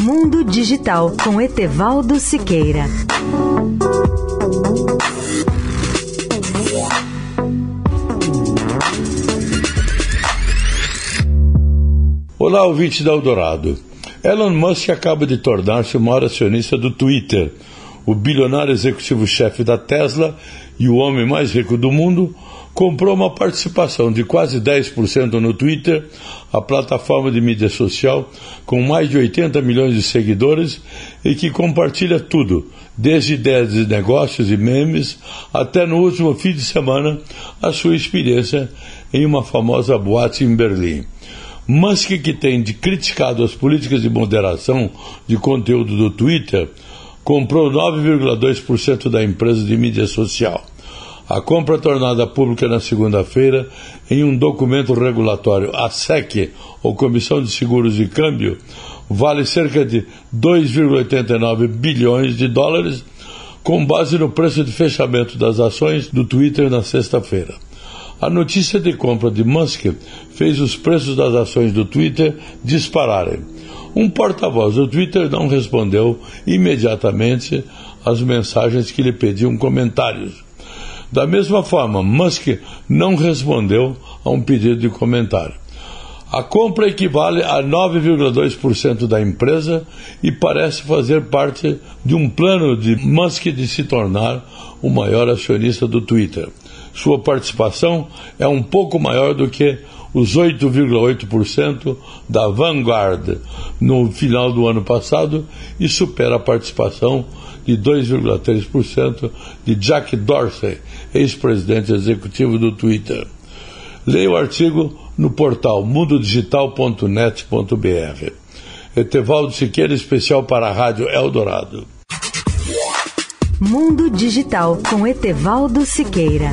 Mundo Digital com Etevaldo Siqueira. Olá, ouvinte da Eldorado. Elon Musk acaba de tornar-se o maior acionista do Twitter. O bilionário executivo-chefe da Tesla e o homem mais rico do mundo comprou uma participação de quase 10% no Twitter, a plataforma de mídia social com mais de 80 milhões de seguidores e que compartilha tudo, desde ideias de negócios e memes até no último fim de semana a sua experiência em uma famosa boate em Berlim. Musk, que tem criticado as políticas de moderação de conteúdo do Twitter, comprou 9,2% da empresa de mídia social. A compra tornada pública na segunda-feira em um documento regulatório, a SEC, ou Comissão de Seguros de Câmbio, vale cerca de 2,89 bilhões de dólares, com base no preço de fechamento das ações do Twitter na sexta-feira. A notícia de compra de Musk fez os preços das ações do Twitter dispararem. Um porta-voz do Twitter não respondeu imediatamente às mensagens que lhe pediam comentários. Da mesma forma, Musk não respondeu a um pedido de comentário. A compra equivale a 9,2% da empresa e parece fazer parte de um plano de Musk de se tornar o maior acionista do Twitter. Sua participação é um pouco maior do que os 8,8% da Vanguard no final do ano passado e supera a participação de 2,3% de Jack Dorsey, ex-presidente executivo do Twitter. Leia o artigo no portal mundodigital.net.br. Etevaldo Siqueira, especial para a Rádio Eldorado. Mundo Digital com Etevaldo Siqueira.